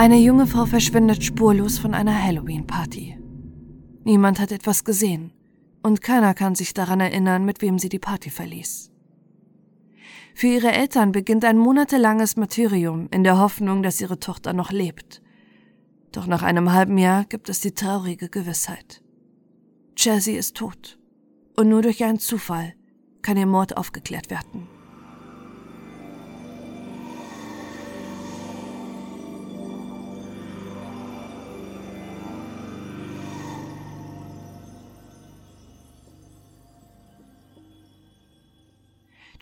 Eine junge Frau verschwindet spurlos von einer Halloween-Party. Niemand hat etwas gesehen und keiner kann sich daran erinnern, mit wem sie die Party verließ. Für ihre Eltern beginnt ein monatelanges Martyrium in der Hoffnung, dass ihre Tochter noch lebt. Doch nach einem halben Jahr gibt es die traurige Gewissheit. Chelsea ist tot und nur durch einen Zufall kann ihr Mord aufgeklärt werden.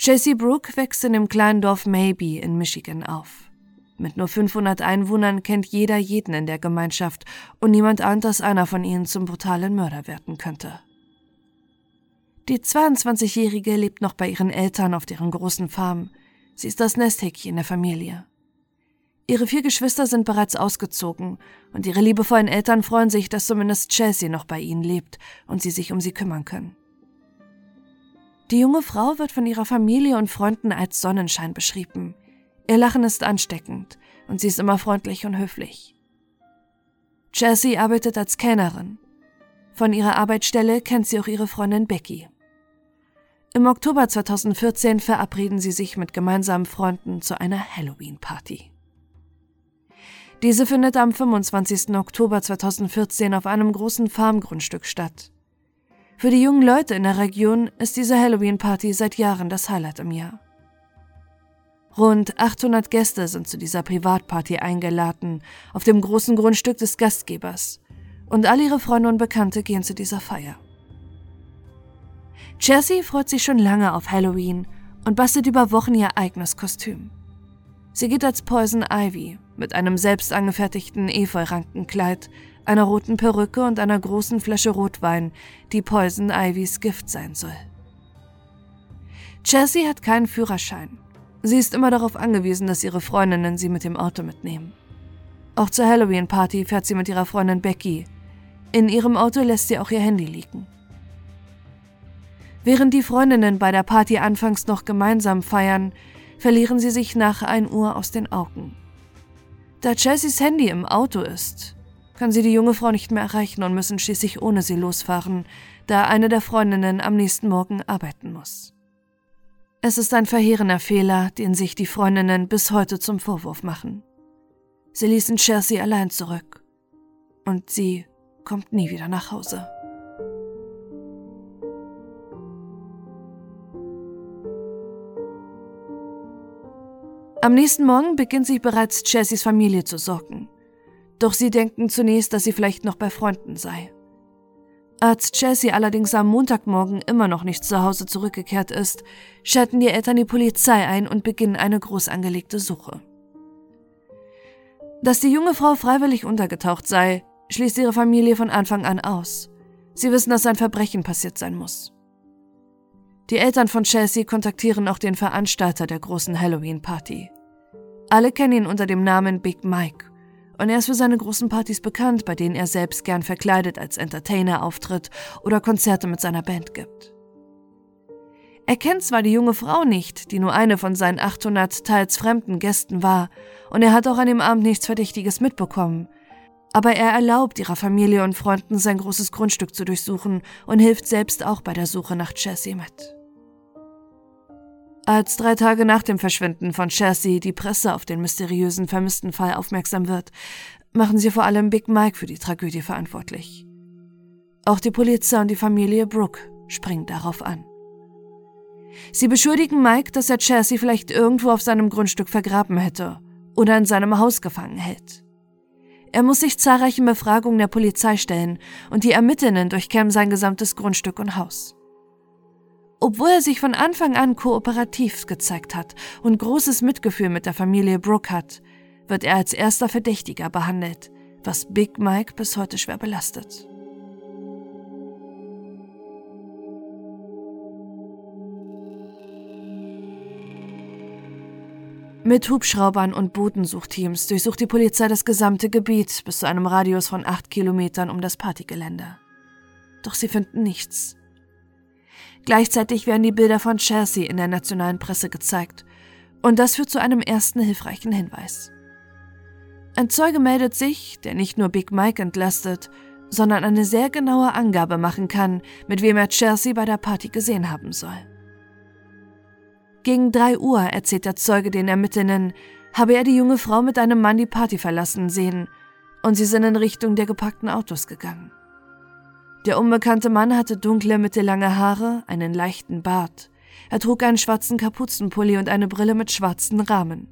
Jessie Brooke wächst in dem kleinen Dorf Maybe in Michigan auf. Mit nur 500 Einwohnern kennt jeder jeden in der Gemeinschaft und niemand ahnt, dass einer von ihnen zum brutalen Mörder werden könnte. Die 22-Jährige lebt noch bei ihren Eltern auf deren großen Farm. Sie ist das Nesthäkchen der Familie. Ihre vier Geschwister sind bereits ausgezogen und ihre liebevollen Eltern freuen sich, dass zumindest Chelsea noch bei ihnen lebt und sie sich um sie kümmern können. Die junge Frau wird von ihrer Familie und Freunden als Sonnenschein beschrieben. Ihr Lachen ist ansteckend und sie ist immer freundlich und höflich. Jessie arbeitet als Kellnerin. Von ihrer Arbeitsstelle kennt sie auch ihre Freundin Becky. Im Oktober 2014 verabreden sie sich mit gemeinsamen Freunden zu einer Halloween-Party. Diese findet am 25. Oktober 2014 auf einem großen Farmgrundstück statt. Für die jungen Leute in der Region ist diese Halloween-Party seit Jahren das Highlight im Jahr. Rund 800 Gäste sind zu dieser Privatparty eingeladen, auf dem großen Grundstück des Gastgebers, und all ihre Freunde und Bekannte gehen zu dieser Feier. Jessie freut sich schon lange auf Halloween und bastelt über Wochen ihr eigenes Kostüm. Sie geht als Poison Ivy mit einem selbst angefertigten Efeu-Rankenkleid, einer roten Perücke und einer großen Flasche Rotwein, die Poison Ivys Gift sein soll. Jessie hat keinen Führerschein. Sie ist immer darauf angewiesen, dass ihre Freundinnen sie mit dem Auto mitnehmen. Auch zur Halloween-Party fährt sie mit ihrer Freundin Becky. In ihrem Auto lässt sie auch ihr Handy liegen. Während die Freundinnen bei der Party anfangs noch gemeinsam feiern, verlieren sie sich nach 1 Uhr aus den Augen. Da Chessies Handy im Auto ist, kann sie die junge Frau nicht mehr erreichen und müssen schließlich ohne sie losfahren, da eine der Freundinnen am nächsten Morgen arbeiten muss. Es ist ein verheerender Fehler, den sich die Freundinnen bis heute zum Vorwurf machen. Sie ließen Chelsea allein zurück. Und sie kommt nie wieder nach Hause. Am nächsten Morgen beginnt sich bereits Chessies Familie zu sorgen. Doch sie denken zunächst, dass sie vielleicht noch bei Freunden sei. Als Jessie allerdings am Montagmorgen immer noch nicht zu Hause zurückgekehrt ist, schalten die Eltern die Polizei ein und beginnen eine groß angelegte Suche. Dass die junge Frau freiwillig untergetaucht sei, schließt ihre Familie von Anfang an aus. Sie wissen, dass ein Verbrechen passiert sein muss. Die Eltern von Chelsea kontaktieren auch den Veranstalter der großen Halloween-Party. Alle kennen ihn unter dem Namen Big Mike und er ist für seine großen Partys bekannt, bei denen er selbst gern verkleidet als Entertainer auftritt oder Konzerte mit seiner Band gibt. Er kennt zwar die junge Frau nicht, die nur eine von seinen 800 teils fremden Gästen war, und er hat auch an dem Abend nichts Verdächtiges mitbekommen, aber er erlaubt ihrer Familie und Freunden sein großes Grundstück zu durchsuchen und hilft selbst auch bei der Suche nach Jessie mit. Als drei Tage nach dem Verschwinden von Chelsea die Presse auf den mysteriösen vermissten Fall aufmerksam wird, machen sie vor allem Big Mike für die Tragödie verantwortlich. Auch die Polizei und die Familie Brooke springen darauf an. Sie beschuldigen Mike, dass er Chelsea vielleicht irgendwo auf seinem Grundstück vergraben hätte oder in seinem Haus gefangen hält. Er muss sich zahlreichen Befragungen der Polizei stellen und die Ermittlerinnen durchkämmen sein gesamtes Grundstück und Haus. Obwohl er sich von Anfang an kooperativ gezeigt hat und großes Mitgefühl mit der Familie Brooke hat, wird er als erster Verdächtiger behandelt, was Big Mike bis heute schwer belastet. Mit Hubschraubern und Bodensuchteams durchsucht die Polizei das gesamte Gebiet bis zu einem Radius von acht Kilometern um das Partygelände. Doch sie finden nichts. Gleichzeitig werden die Bilder von Chelsea in der nationalen Presse gezeigt. Und das führt zu einem ersten hilfreichen Hinweis. Ein Zeuge meldet sich, der nicht nur Big Mike entlastet, sondern eine sehr genaue Angabe machen kann, mit wem er Chelsea bei der Party gesehen haben soll. Gegen drei Uhr erzählt der Zeuge den Ermittlern, habe er die junge Frau mit einem Mann die Party verlassen sehen und sie sind in Richtung der gepackten Autos gegangen. Der unbekannte Mann hatte dunkle, mittellange Haare, einen leichten Bart. Er trug einen schwarzen Kapuzenpulli und eine Brille mit schwarzen Rahmen.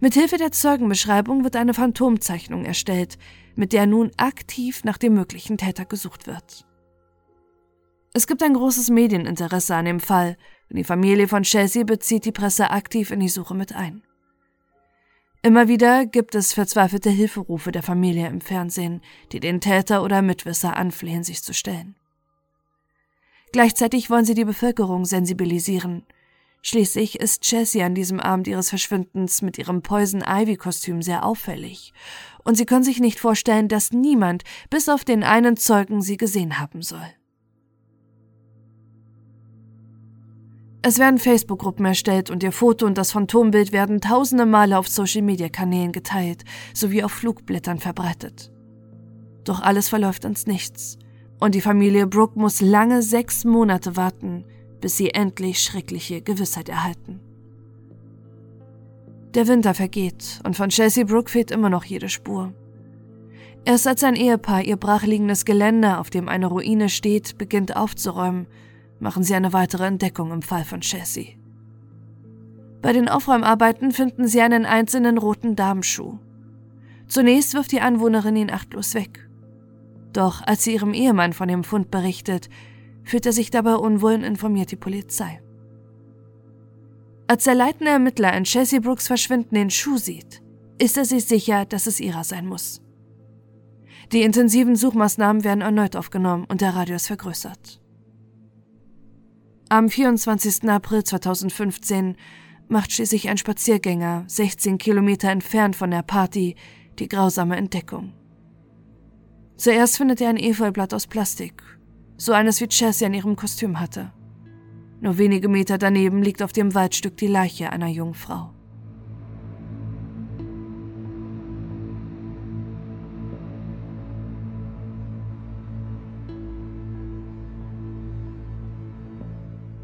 Mithilfe der Zeugenbeschreibung wird eine Phantomzeichnung erstellt, mit der nun aktiv nach dem möglichen Täter gesucht wird. Es gibt ein großes Medieninteresse an dem Fall und die Familie von Chelsea bezieht die Presse aktiv in die Suche mit ein. Immer wieder gibt es verzweifelte Hilferufe der Familie im Fernsehen, die den Täter oder Mitwisser anflehen, sich zu stellen. Gleichzeitig wollen sie die Bevölkerung sensibilisieren. Schließlich ist Jessie an diesem Abend ihres Verschwindens mit ihrem Poison Ivy Kostüm sehr auffällig, und sie können sich nicht vorstellen, dass niemand, bis auf den einen Zeugen, sie gesehen haben soll. Es werden Facebook-Gruppen erstellt und ihr Foto und das Phantombild werden tausende Male auf Social-Media-Kanälen geteilt sowie auf Flugblättern verbreitet. Doch alles verläuft ins Nichts und die Familie Brooke muss lange sechs Monate warten, bis sie endlich schreckliche Gewissheit erhalten. Der Winter vergeht und von Chelsea Brooke fehlt immer noch jede Spur. Erst als ein Ehepaar ihr brachliegendes Gelände, auf dem eine Ruine steht, beginnt aufzuräumen, machen sie eine weitere Entdeckung im Fall von Chassis. Bei den Aufräumarbeiten finden sie einen einzelnen roten Damenschuh. Zunächst wirft die Anwohnerin ihn achtlos weg. Doch als sie ihrem Ehemann von dem Fund berichtet, fühlt er sich dabei unwohl und informiert die Polizei. Als der leitende Ermittler in Chassie Brooks Verschwinden den Schuh sieht, ist er sich sicher, dass es ihrer sein muss. Die intensiven Suchmaßnahmen werden erneut aufgenommen und der Radius vergrößert. Am 24. April 2015 macht schließlich ein Spaziergänger, 16 Kilometer entfernt von der Party, die grausame Entdeckung. Zuerst findet er ein Efeublatt aus Plastik, so eines wie Chelsea in ihrem Kostüm hatte. Nur wenige Meter daneben liegt auf dem Waldstück die Leiche einer jungen Frau.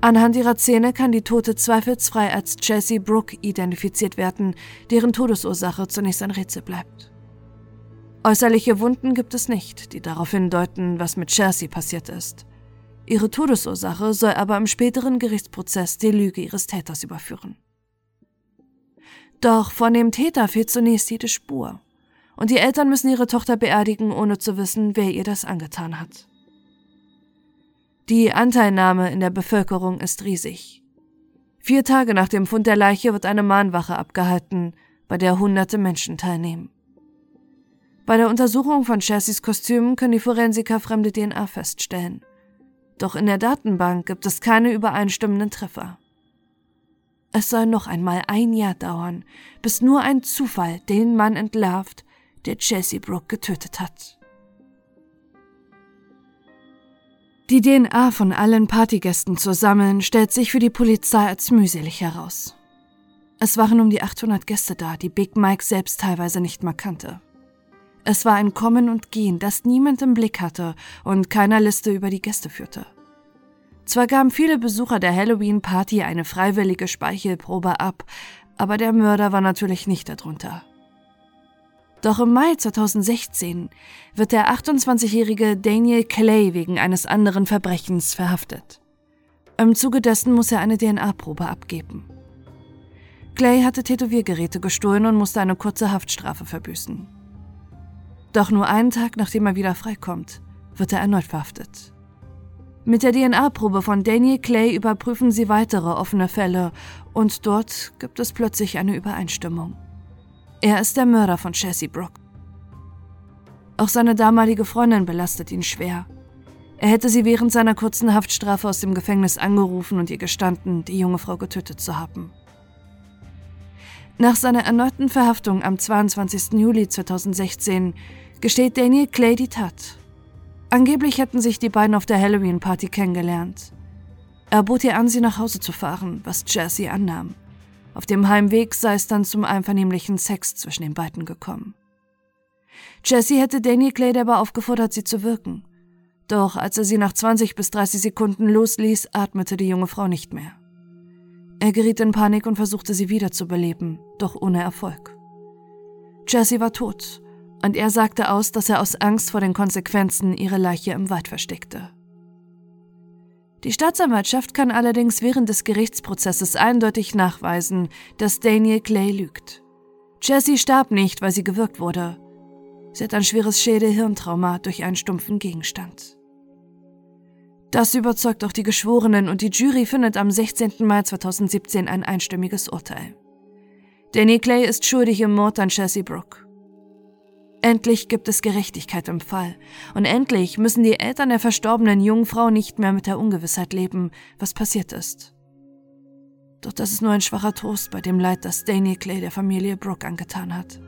Anhand ihrer Zähne kann die Tote zweifelsfrei als Jessie Brooke identifiziert werden, deren Todesursache zunächst ein Rätsel bleibt. Äußerliche Wunden gibt es nicht, die darauf hindeuten, was mit Jessie passiert ist. Ihre Todesursache soll aber im späteren Gerichtsprozess die Lüge ihres Täters überführen. Doch von dem Täter fehlt zunächst jede Spur, und die Eltern müssen ihre Tochter beerdigen, ohne zu wissen, wer ihr das angetan hat. Die Anteilnahme in der Bevölkerung ist riesig. Vier Tage nach dem Fund der Leiche wird eine Mahnwache abgehalten, bei der hunderte Menschen teilnehmen. Bei der Untersuchung von Chassis Kostümen können die Forensiker fremde DNA feststellen. Doch in der Datenbank gibt es keine übereinstimmenden Treffer. Es soll noch einmal ein Jahr dauern, bis nur ein Zufall den Mann entlarvt, der Jessie Brooke getötet hat. Die DNA von allen Partygästen zu sammeln, stellt sich für die Polizei als mühselig heraus. Es waren um die 800 Gäste da, die Big Mike selbst teilweise nicht mal kannte. Es war ein Kommen und Gehen, das niemand im Blick hatte und keiner Liste über die Gäste führte. Zwar gaben viele Besucher der Halloween-Party eine freiwillige Speichelprobe ab, aber der Mörder war natürlich nicht darunter. Doch im Mai 2016 wird der 28-jährige Daniel Clay wegen eines anderen Verbrechens verhaftet. Im Zuge dessen muss er eine DNA-Probe abgeben. Clay hatte Tätowiergeräte gestohlen und musste eine kurze Haftstrafe verbüßen. Doch nur einen Tag nachdem er wieder freikommt, wird er erneut verhaftet. Mit der DNA-Probe von Daniel Clay überprüfen sie weitere offene Fälle und dort gibt es plötzlich eine Übereinstimmung. Er ist der Mörder von Chassie Brooke. Auch seine damalige Freundin belastet ihn schwer. Er hätte sie während seiner kurzen Haftstrafe aus dem Gefängnis angerufen und ihr gestanden, die junge Frau getötet zu haben. Nach seiner erneuten Verhaftung am 22. Juli 2016 gesteht Daniel Clay die Tat. Angeblich hätten sich die beiden auf der Halloween-Party kennengelernt. Er bot ihr an, sie nach Hause zu fahren, was Jessie annahm. Auf dem Heimweg sei es dann zum einvernehmlichen Sex zwischen den beiden gekommen. Jesse hätte Danny Clay dabei aufgefordert, sie zu wirken. Doch als er sie nach 20 bis 30 Sekunden losließ, atmete die junge Frau nicht mehr. Er geriet in Panik und versuchte sie wiederzubeleben, doch ohne Erfolg. Jesse war tot, und er sagte aus, dass er aus Angst vor den Konsequenzen ihre Leiche im Wald versteckte. Die Staatsanwaltschaft kann allerdings während des Gerichtsprozesses eindeutig nachweisen, dass Daniel Clay lügt. Jessie starb nicht, weil sie gewürgt wurde. Sie hat ein schweres Schädel-Hirntrauma durch einen stumpfen Gegenstand. Das überzeugt auch die Geschworenen und die Jury findet am 16. Mai 2017 ein einstimmiges Urteil. Danny Clay ist schuldig im Mord an Chelsea Brooke. Endlich gibt es Gerechtigkeit im Fall. Und endlich müssen die Eltern der verstorbenen jungen Frau nicht mehr mit der Ungewissheit leben, was passiert ist. Doch das ist nur ein schwacher Trost bei dem Leid, das Danny Clay der Familie Brooke angetan hat.